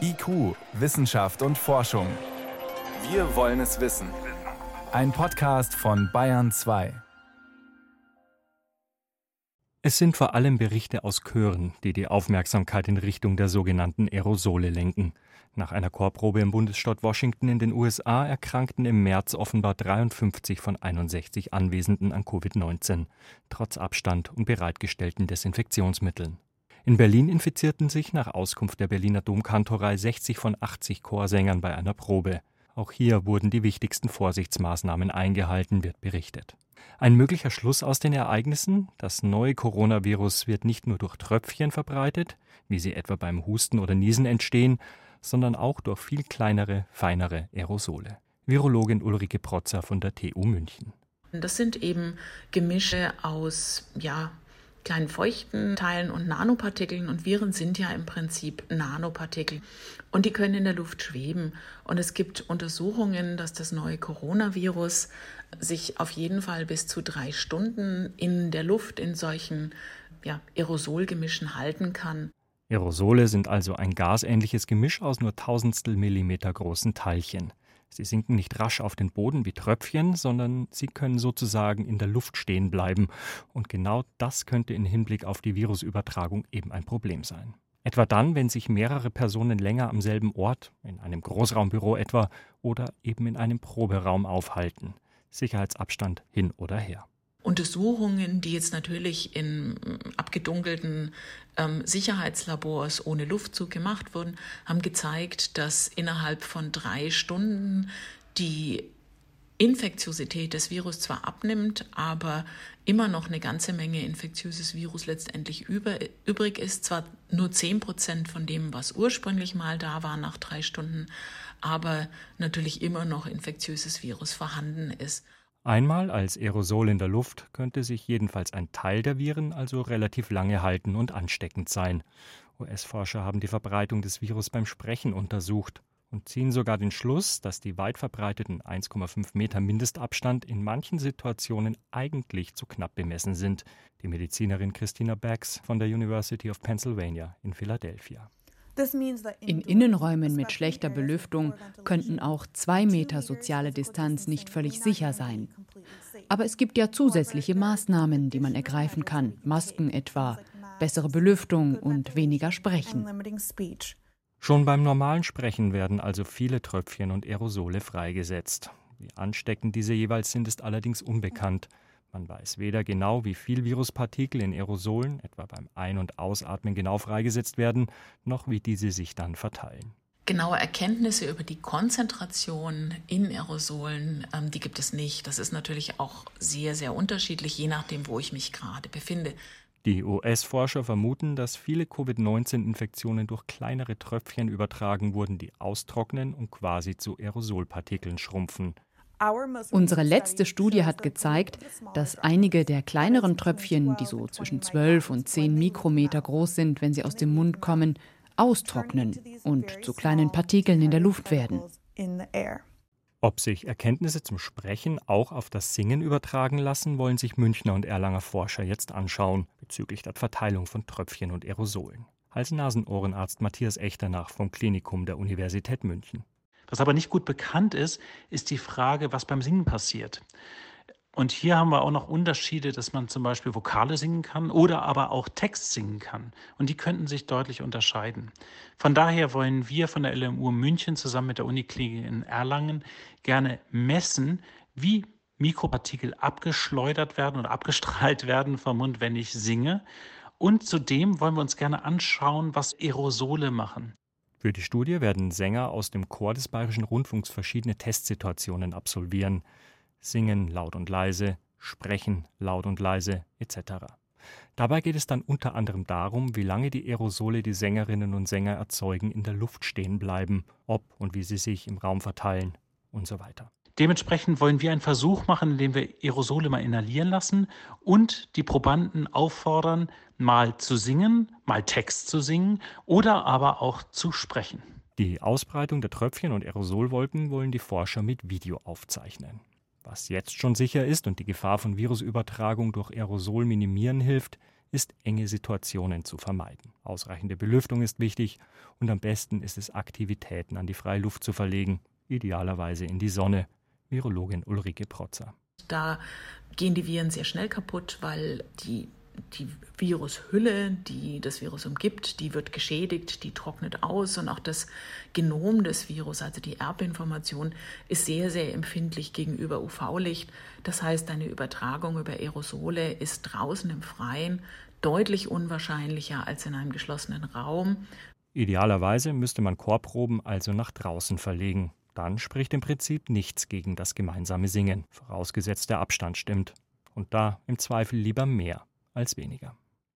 IQ, Wissenschaft und Forschung. Wir wollen es wissen. Ein Podcast von Bayern 2. Es sind vor allem Berichte aus Chören, die die Aufmerksamkeit in Richtung der sogenannten Aerosole lenken. Nach einer Chorprobe im Bundesstaat Washington in den USA erkrankten im März offenbar 53 von 61 Anwesenden an Covid-19, trotz Abstand und bereitgestellten Desinfektionsmitteln. In Berlin infizierten sich nach Auskunft der Berliner Domkantorei 60 von 80 Chorsängern bei einer Probe. Auch hier wurden die wichtigsten Vorsichtsmaßnahmen eingehalten, wird berichtet. Ein möglicher Schluss aus den Ereignissen, das neue Coronavirus wird nicht nur durch Tröpfchen verbreitet, wie sie etwa beim Husten oder Niesen entstehen, sondern auch durch viel kleinere, feinere Aerosole. Virologin Ulrike Protzer von der TU München. Das sind eben Gemische aus ja, kleinen feuchten Teilen und Nanopartikeln. Und Viren sind ja im Prinzip Nanopartikel. Und die können in der Luft schweben. Und es gibt Untersuchungen, dass das neue Coronavirus sich auf jeden Fall bis zu drei Stunden in der Luft in solchen ja, Aerosolgemischen halten kann. Aerosole sind also ein gasähnliches Gemisch aus nur Tausendstel Millimeter großen Teilchen. Sie sinken nicht rasch auf den Boden wie Tröpfchen, sondern sie können sozusagen in der Luft stehen bleiben. Und genau das könnte in Hinblick auf die Virusübertragung eben ein Problem sein. Etwa dann, wenn sich mehrere Personen länger am selben Ort, in einem Großraumbüro etwa, oder eben in einem Proberaum aufhalten. Sicherheitsabstand hin oder her. Untersuchungen, die jetzt natürlich in abgedunkelten ähm, Sicherheitslabors ohne Luftzug gemacht wurden, haben gezeigt, dass innerhalb von drei Stunden die Infektiosität des Virus zwar abnimmt, aber immer noch eine ganze Menge infektiöses Virus letztendlich über, übrig ist. Zwar nur zehn Prozent von dem, was ursprünglich mal da war nach drei Stunden, aber natürlich immer noch infektiöses Virus vorhanden ist. Einmal als Aerosol in der Luft könnte sich jedenfalls ein Teil der Viren also relativ lange halten und ansteckend sein. US-Forscher haben die Verbreitung des Virus beim Sprechen untersucht und ziehen sogar den Schluss, dass die weit verbreiteten 1,5 Meter Mindestabstand in manchen Situationen eigentlich zu knapp bemessen sind. Die Medizinerin Christina Bax von der University of Pennsylvania in Philadelphia. In Innenräumen mit schlechter Belüftung könnten auch zwei Meter soziale Distanz nicht völlig sicher sein. Aber es gibt ja zusätzliche Maßnahmen, die man ergreifen kann. Masken etwa, bessere Belüftung und weniger Sprechen. Schon beim normalen Sprechen werden also viele Tröpfchen und Aerosole freigesetzt. Wie ansteckend diese jeweils sind, ist allerdings unbekannt. Man weiß weder genau, wie viel Viruspartikel in Aerosolen, etwa beim Ein- und Ausatmen, genau freigesetzt werden, noch wie diese sich dann verteilen. Genaue Erkenntnisse über die Konzentration in Aerosolen, ähm, die gibt es nicht. Das ist natürlich auch sehr, sehr unterschiedlich, je nachdem, wo ich mich gerade befinde. Die US-Forscher vermuten, dass viele Covid-19-Infektionen durch kleinere Tröpfchen übertragen wurden, die austrocknen und quasi zu Aerosolpartikeln schrumpfen. Unsere letzte Studie hat gezeigt, dass einige der kleineren Tröpfchen, die so zwischen 12 und 10 Mikrometer groß sind, wenn sie aus dem Mund kommen, austrocknen und zu kleinen Partikeln in der Luft werden. Ob sich Erkenntnisse zum Sprechen auch auf das Singen übertragen lassen, wollen sich Münchner und Erlanger Forscher jetzt anschauen, bezüglich der Verteilung von Tröpfchen und Aerosolen. Hals-Nasen-Ohrenarzt Matthias Echternach vom Klinikum der Universität München. Was aber nicht gut bekannt ist, ist die Frage, was beim Singen passiert. Und hier haben wir auch noch Unterschiede, dass man zum Beispiel Vokale singen kann oder aber auch Text singen kann. Und die könnten sich deutlich unterscheiden. Von daher wollen wir von der LMU München zusammen mit der Uniklinik in Erlangen gerne messen, wie Mikropartikel abgeschleudert werden oder abgestrahlt werden vom Mund, wenn ich singe. Und zudem wollen wir uns gerne anschauen, was Aerosole machen. Für die Studie werden Sänger aus dem Chor des Bayerischen Rundfunks verschiedene Testsituationen absolvieren. Singen laut und leise, sprechen laut und leise etc. Dabei geht es dann unter anderem darum, wie lange die Aerosole, die Sängerinnen und Sänger erzeugen, in der Luft stehen bleiben, ob und wie sie sich im Raum verteilen und so weiter. Dementsprechend wollen wir einen Versuch machen, indem wir Aerosole mal inhalieren lassen und die Probanden auffordern, mal zu singen, mal Text zu singen oder aber auch zu sprechen. Die Ausbreitung der Tröpfchen und Aerosolwolken wollen die Forscher mit Video aufzeichnen. Was jetzt schon sicher ist und die Gefahr von Virusübertragung durch Aerosol minimieren hilft, ist enge Situationen zu vermeiden. Ausreichende Belüftung ist wichtig und am besten ist es, Aktivitäten an die freie Luft zu verlegen, idealerweise in die Sonne. Virologin Ulrike Protzer. Da gehen die Viren sehr schnell kaputt, weil die die Virushülle, die das Virus umgibt, die wird geschädigt, die trocknet aus und auch das Genom des Virus, also die Erbinformation, ist sehr, sehr empfindlich gegenüber UV-Licht. Das heißt, eine Übertragung über Aerosole ist draußen im Freien deutlich unwahrscheinlicher als in einem geschlossenen Raum. Idealerweise müsste man Chorproben also nach draußen verlegen. Dann spricht im Prinzip nichts gegen das gemeinsame Singen, vorausgesetzt der Abstand stimmt. Und da im Zweifel lieber mehr als weniger.